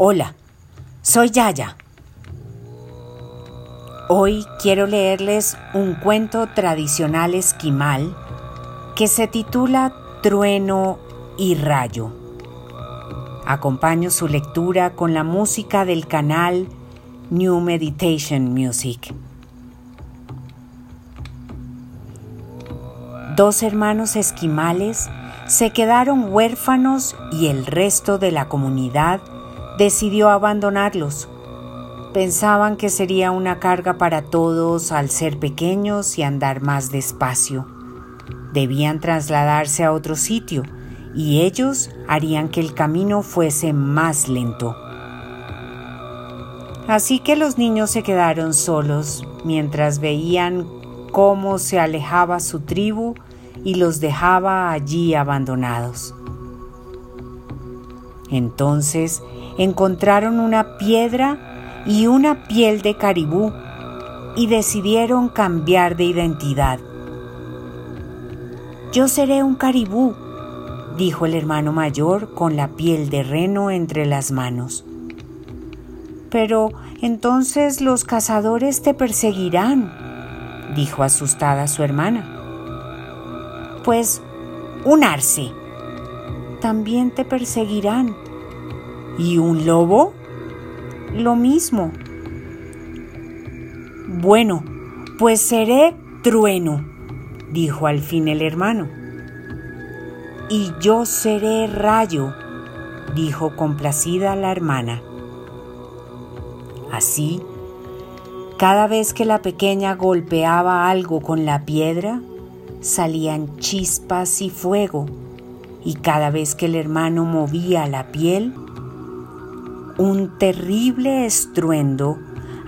Hola, soy Yaya. Hoy quiero leerles un cuento tradicional esquimal que se titula Trueno y Rayo. Acompaño su lectura con la música del canal New Meditation Music. Dos hermanos esquimales se quedaron huérfanos y el resto de la comunidad decidió abandonarlos. Pensaban que sería una carga para todos al ser pequeños y andar más despacio. Debían trasladarse a otro sitio y ellos harían que el camino fuese más lento. Así que los niños se quedaron solos mientras veían cómo se alejaba su tribu y los dejaba allí abandonados. Entonces encontraron una piedra y una piel de caribú y decidieron cambiar de identidad. Yo seré un caribú, dijo el hermano mayor con la piel de reno entre las manos. Pero entonces los cazadores te perseguirán, dijo asustada su hermana. Pues un arce. También te perseguirán, ¿Y un lobo? Lo mismo. Bueno, pues seré trueno, dijo al fin el hermano. Y yo seré rayo, dijo complacida la hermana. Así, cada vez que la pequeña golpeaba algo con la piedra, salían chispas y fuego, y cada vez que el hermano movía la piel, un terrible estruendo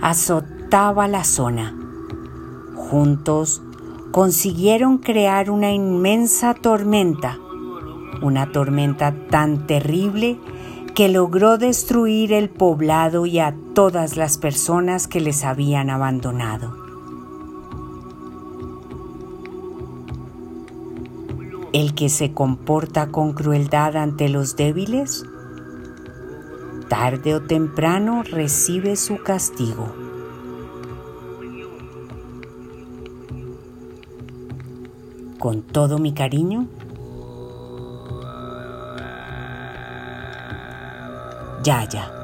azotaba la zona. Juntos consiguieron crear una inmensa tormenta, una tormenta tan terrible que logró destruir el poblado y a todas las personas que les habían abandonado. El que se comporta con crueldad ante los débiles tarde o temprano recibe su castigo. Con todo mi cariño, Yaya.